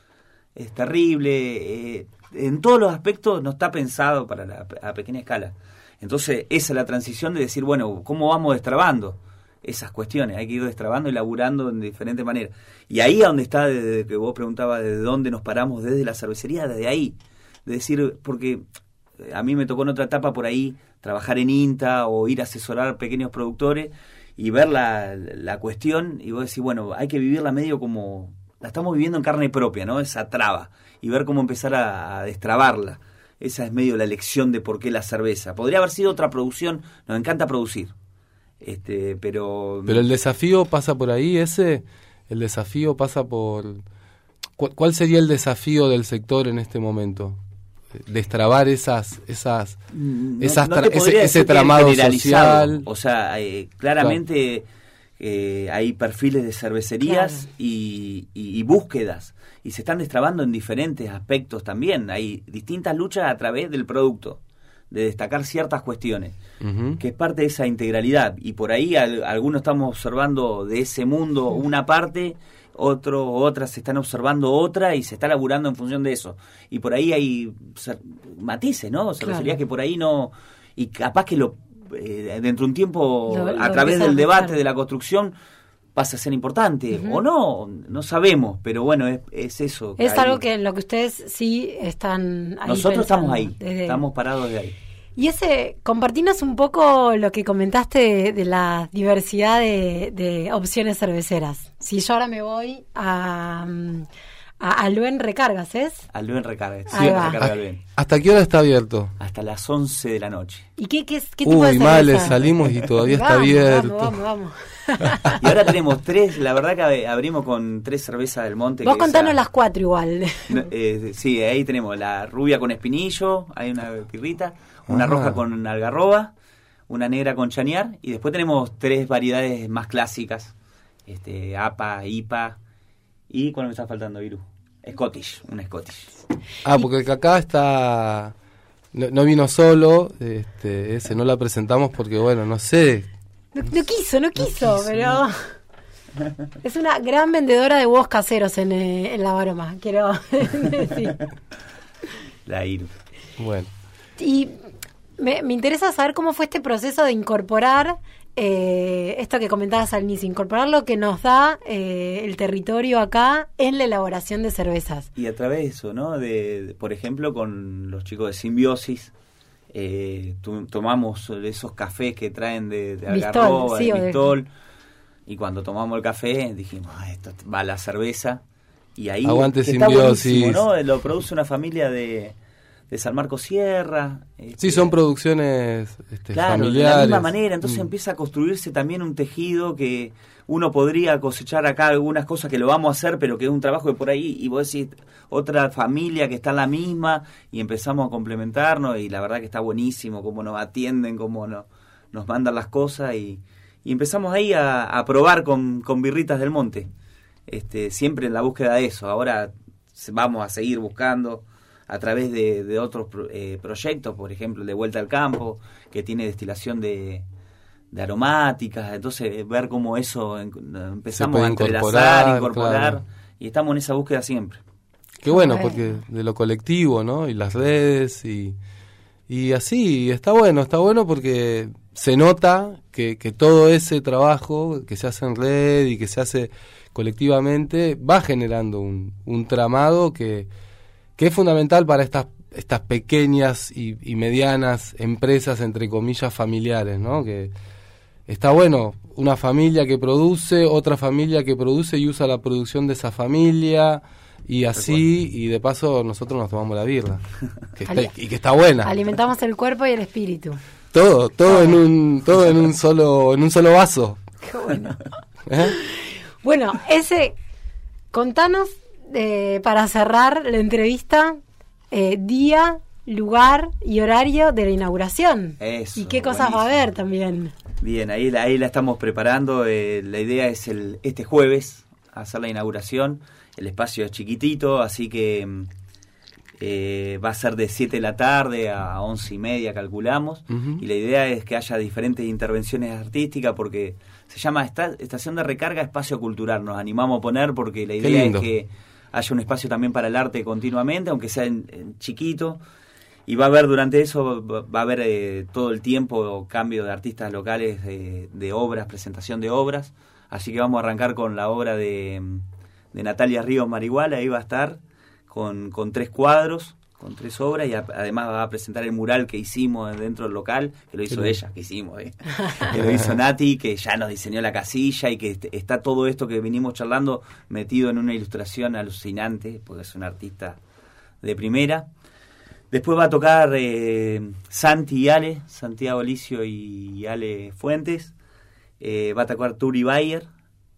es terrible. eh, en todos los aspectos no está pensado para la a pequeña escala. Entonces, esa es la transición de decir, bueno, ¿cómo vamos destrabando? Esas cuestiones, hay que ir destrabando y laburando en diferentes maneras. Y ahí es donde está, desde que vos preguntabas desde dónde nos paramos, desde la cervecería, desde ahí. De decir, porque a mí me tocó en otra etapa por ahí trabajar en INTA o ir a asesorar pequeños productores y ver la, la cuestión y vos decís, bueno, hay que vivirla medio como la estamos viviendo en carne propia, ¿no? Esa traba y ver cómo empezar a, a destrabarla. Esa es medio la lección de por qué la cerveza. Podría haber sido otra producción, nos encanta producir. Este, pero Pero el desafío pasa por ahí, ese, el desafío pasa por... ¿Cu- ¿Cuál sería el desafío del sector en este momento? Destrabar esas, esas, No- esas no tra- te ese, tramado social. O sea, eh, claramente eh, hay perfiles de cervecerías Claro. y, y- y búsquedas. Y se están destrabando en diferentes aspectos también. Hay distintas luchas a través del producto, de destacar ciertas cuestiones, que es parte de esa integralidad. Y por ahí al- algunos estamos observando de ese mundo una parte, otro, otras se están observando otra y se está laburando en función de eso. Y por ahí hay matices, ¿no? Cervecerías Claro. que por ahí no... Y capaz que lo eh, dentro de un tiempo, Lo- lo a través del debate, de la construcción, pasa a ser importante. O no, no sabemos, pero bueno, es, es eso. Es Ahí- algo que en lo que ustedes sí están ahí Nosotros estamos ahí, desde- estamos parados de ahí. Y ese, compartinos un poco lo que comentaste de, de la diversidad de, de opciones cerveceras. Si yo ahora me voy a, mm, a Aluen Recargas, ¿es? Alben recarga, Ahí sí, recarga ¿A- Alben. ¿Hasta qué hora está abierto? Hasta las 11 de la noche. ¿Y qué, qué, qué tipo de Uy, males, salimos y todavía está Vamos, abierto. Vamos, vamos, Y ahora tenemos tres, la verdad que ab- abrimos con tres cervezas del monte. Vos contanos esa- las cuatro igual. No, eh, sí, ahí tenemos la rubia con espinillo, hay una pirrita, una Ah. roja con algarroba, una negra con chañar y después tenemos tres variedades más clásicas, este APA, IPA y ¿cuál me está faltando, Viru? Scottish, una Scottish. Ah, porque el cacá está... No, no vino solo, este, ese no la presentamos porque, bueno, no sé. No, no quiso, no quiso, pero... Es una gran vendedora de huevos caseros en, eh, en la baroma, quiero decir. La Iru. Bueno, Y me, me interesa saber cómo fue este proceso de incorporar eh, esto que comentabas al inicio, incorporar lo que nos da eh, el territorio acá en la elaboración de cervezas. Y a través de eso, ¿no? De, de- por ejemplo, con los chicos de Simbiosis, eh, tu- tomamos esos cafés que traen de, de Algarroba, sí, de o de- Bristol, y cuando tomamos el café dijimos, ah, esto va la cerveza, y ahí Aguante Simbiosis. buenísimo, ¿no? Lo produce una familia de, de San Marcos Sierra. sí, este, son producciones este, Claro, familiares. de la misma manera, entonces Mm. empieza a construirse también un tejido que uno podría cosechar acá algunas cosas que lo vamos a hacer, pero que es un trabajo de por ahí, y vos decís, otra familia que está en la misma, y empezamos a complementarnos, y la verdad que está buenísimo, cómo nos atienden, cómo no- nos mandan las cosas, y, y empezamos ahí a, a probar con, con birritas del monte, este, siempre en la búsqueda de eso, ahora se- vamos a seguir buscando a través de, de otros pro- eh, proyectos, por ejemplo, el de Vuelta al Campo, que tiene destilación de, de aromáticas, entonces eh, ver cómo eso empezamos a entrelazar, incorporar, incorporar, claro. y estamos en esa búsqueda siempre. Qué bueno, Bueno. porque de lo colectivo, ¿no? Y las redes y, y así, está bueno, está bueno porque se nota que, que todo ese trabajo que se hace en red y que se hace colectivamente va generando un, un tramado que, que es fundamental para estas estas pequeñas y, y medianas empresas, entre comillas, familiares, ¿no? Que está bueno una familia que produce, otra familia que produce y usa la producción de esa familia y así, y de paso nosotros nos tomamos la birra, que está- Ali- y que está buena. Alimentamos el cuerpo y el espíritu. Todo, todo en un, todo en un solo, en un solo vaso. Qué bueno. ¿Eh? Bueno, ese, contanos eh, para cerrar la entrevista, eh, día, lugar y horario de la inauguración. Eso, y qué cosas va a haber también. Bien, ahí, la- ahí la estamos preparando. eh, la idea es el este jueves hacer la inauguración. El espacio es chiquitito, así que mm, eh, va a ser de 7 de la tarde a 11 y media, calculamos. Y la idea es que haya diferentes intervenciones artísticas porque se llama esta- Estación de Recarga Espacio Cultural. Nos animamos a poner porque la idea es que haya un espacio también para el arte continuamente, aunque sea en- chiquito. Y va a haber durante eso, va a haber eh, todo el tiempo cambio de artistas locales, de, de obras, presentación de obras. Así que vamos a arrancar con la obra de, de Natalia Ríos Marihuana, ahí va a estar con, con tres cuadros, con tres obras y a- además va a presentar el mural que hicimos dentro del local, que lo hizo ella, que hicimos, eh. que lo hizo Nati, que ya nos diseñó la casilla y que est- está todo esto que venimos charlando metido en una ilustración alucinante, porque es un artista de primera. Después va a tocar eh, Santi y Ale, Santiago Licio y Ale Fuentes. Eh, va a tocar Turi Bayer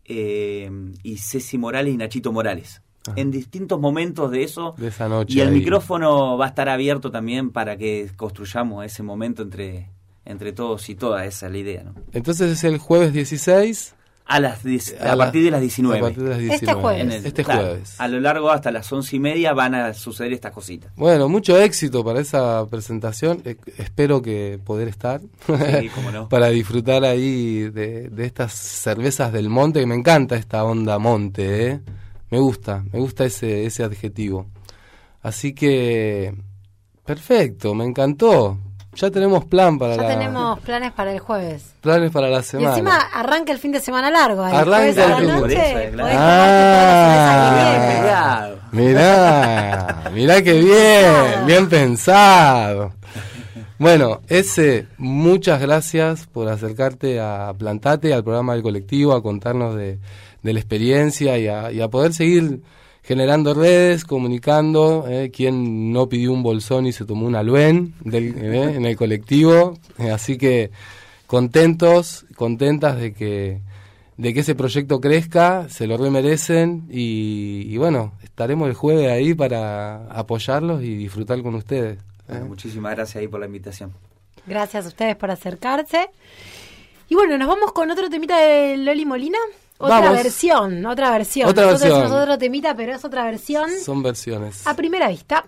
eh, y Ceci Morales y Nachito Morales. Ajá. En distintos momentos de eso. De esa noche Y el ahí. micrófono va a estar abierto también para que construyamos ese momento entre, entre todos y todas. Esa es la idea, ¿no? Entonces es el jueves 16. A, las, a, a la- partir de las 19. A partir de las Este 19. jueves. En el- Este claro, jueves. A lo largo hasta las once y media van a suceder estas cositas. Bueno, mucho éxito para esa presentación. Eh, espero que poder estar Sí, cómo no. para disfrutar ahí de, de estas cervezas del monte. Que me encanta esta onda monte, ¿eh? Me gusta, me gusta ese, ese adjetivo. Así que, perfecto, me encantó. Ya tenemos plan para Ya la, tenemos planes para el jueves. planes para la Y semana. encima arranca el fin de semana largo. ahí. Arranca Jueves a la el fin de- que Ah. Mirá. mirá, mirá qué bien, bien pensado. Bueno, ese, muchas gracias por acercarte a Plantate, al programa del colectivo, a contarnos de, de la experiencia y a, y a poder seguir generando redes, comunicando. Eh, quien no pidió un bolsón y se tomó un aluen del, eh, en el colectivo. Eh, así que contentos, contentas de que de que ese proyecto crezca, se lo remerecen y, y bueno, estaremos el jueves ahí para apoyarlos y disfrutar con ustedes. ¿eh? Bueno, muchísimas gracias ahí por la invitación. Gracias a ustedes por acercarse. Y bueno, nos vamos con otro temita de Loli Molina. Otra Vamos. versión, otra versión. Otra Nosotros versión. otro temita, pero es otra versión. Son versiones. A primera vista.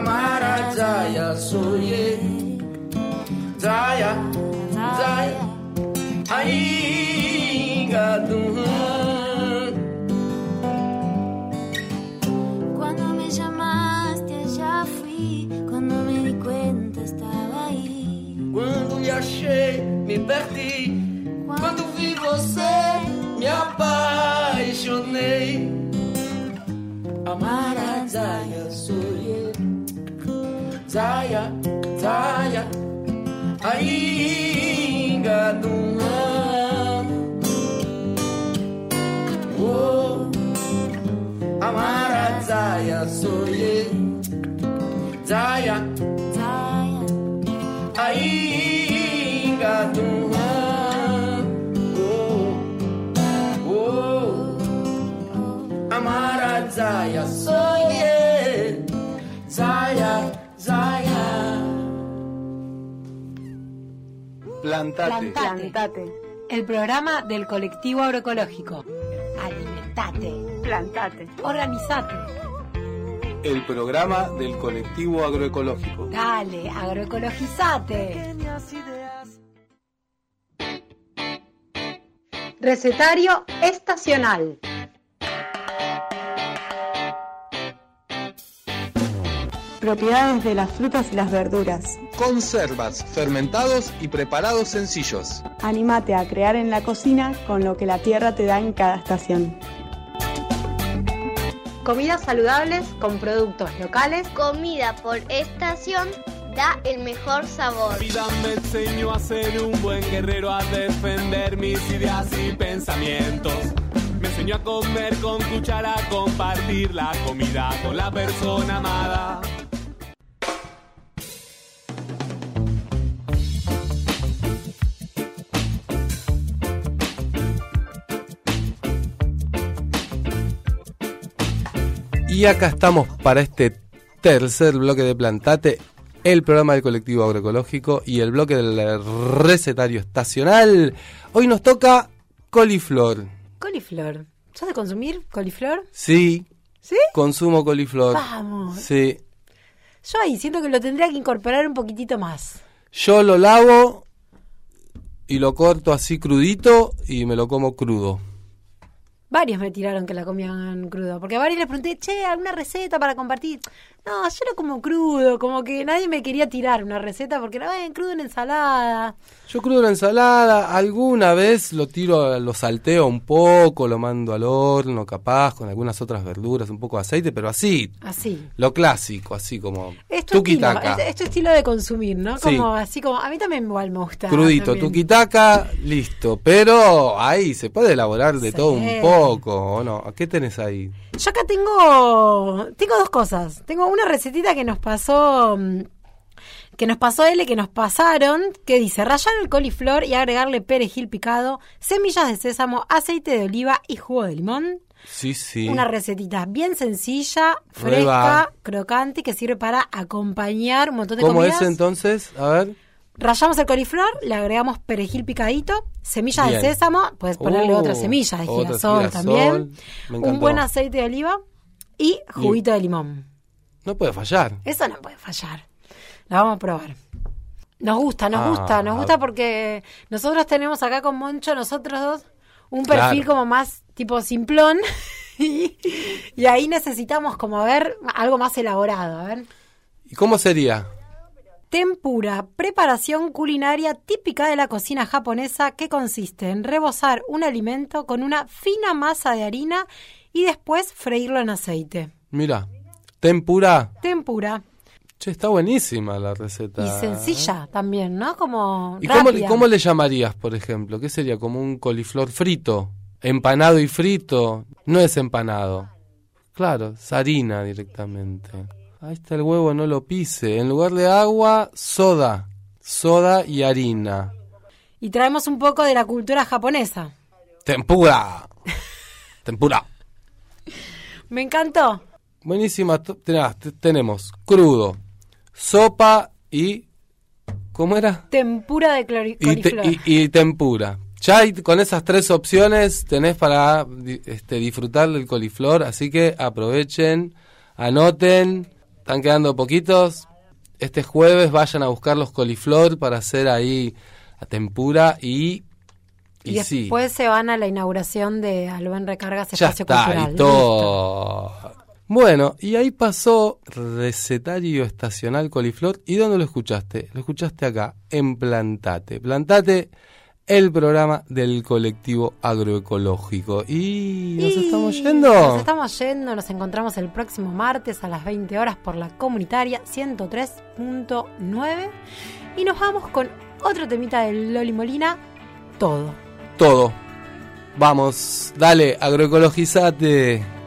Amara Jaya Soye Jaya Jaya Ay Zaya, Zaya, ainda não Oh, Amara Zaya, sonhei. Zaya, Zaya, ainda não oh, oh, Amara Zaya. Zaya, Zaya. Plantate. Plantate. El programa del colectivo agroecológico. Alimentate. Plantate. Organizate. El programa del colectivo agroecológico. Dale, agroecologizate. Recetario estacional. Propiedades de las frutas y las verduras. Conservas, fermentados y preparados sencillos. Anímate a crear en la cocina con lo que la tierra te da en cada estación. Comidas saludables con productos locales. Comida por estación da el mejor sabor. vida me enseñó a ser un buen guerrero, a defender mis ideas y pensamientos. Me enseñó a comer con cuchara, a compartir la comida con la persona amada. Y acá estamos para este tercer bloque de Plantate, el programa del colectivo agroecológico y el bloque del recetario estacional. Hoy nos toca coliflor. Coliflor. ¿Sos de consumir coliflor? Sí, ¿Sí? consumo coliflor. Vamos. Sí. Yo ahí siento que lo tendría que incorporar un poquitito más. Yo lo lavo y lo corto así crudito y me lo como crudo. Varios me tiraron que la comían crudo, porque a varios les pregunté, che, ¿alguna receta para compartir? No, yo lo como crudo, como que nadie me quería tirar una receta porque la ven crudo en ensalada. Yo crudo la ensalada, alguna vez lo tiro, lo salteo un poco, lo mando al horno, capaz, con algunas otras verduras, un poco de aceite, pero así, Así. lo clásico, así como Es tu estilo, tuquitaca. es, es tu estilo de consumir, ¿no? Sí. Como así como, a mí también igual me gusta. Crudito, tuquitaca, listo. Pero ahí se puede elaborar de Sí. todo un poco, ¿o no? ¿Qué tenés ahí? Yo acá tengo tengo dos cosas. Tengo una recetita que nos pasó mm, que nos pasó él y que nos pasaron, que dice rallar el coliflor y agregarle perejil picado, semillas de sésamo, aceite de oliva y jugo de limón. Sí, sí. Una recetita bien sencilla, Re fresca, va. crocante, que sirve para acompañar un montón de ¿Cómo comidas. es entonces? A ver. Rallamos el coliflor, le agregamos perejil picadito, semillas Bien. de sésamo, puedes ponerle Uh, otras semillas de girasol, girasol, también, un buen aceite de oliva y juguito de limón. No puede fallar. Eso no puede fallar. La vamos a probar. Nos gusta, nos Ah, gusta, nos gusta porque nosotros tenemos acá con Moncho, nosotros dos, un perfil Claro. como más tipo simplón y, y ahí necesitamos como ver algo más elaborado. A ver. ¿Y cómo sería? Tempura, preparación culinaria típica de la cocina japonesa que consiste en rebozar un alimento con una fina masa de harina y después freírlo en aceite. Mira, tempura. Tempura. Che, está buenísima la receta. Y sencilla también, ¿no? Como ¿Y cómo, le llamarías, por ejemplo? ¿Qué sería? ¿Como un coliflor frito? ¿Empanado y frito? No es empanado. Claro, es harina directamente. Ahí está el huevo, no lo pise. En lugar de agua, soda. Soda y harina. Y traemos un poco de la cultura japonesa. Tempura. Tempura. Me encantó. Buenísima. tenemos crudo, sopa y... ¿Cómo era? Tempura de clori- Y, te- coliflor. y- y tempura. Ya hay- con esas tres opciones tenés para este, disfrutar del coliflor, así que aprovechen, anoten, están quedando poquitos. Este jueves vayan a buscar los coliflor para hacer ahí la tempura y... Y, Y sí, después se van a la inauguración de Alben Recargas ya Espacio está, Cultural. y todo. Bueno, y ahí pasó recetario estacional coliflor. ¿Y dónde lo escuchaste? Lo escuchaste acá, en Plantate. Plantate, el programa del colectivo agroecológico. Y nos Y estamos yendo. Nos estamos yendo, nos encontramos el próximo martes a las 20 horas por la comunitaria 103.9 y nos vamos con otro temita de Loli Molina, todo. Todo. Vamos, dale, agroecologizate.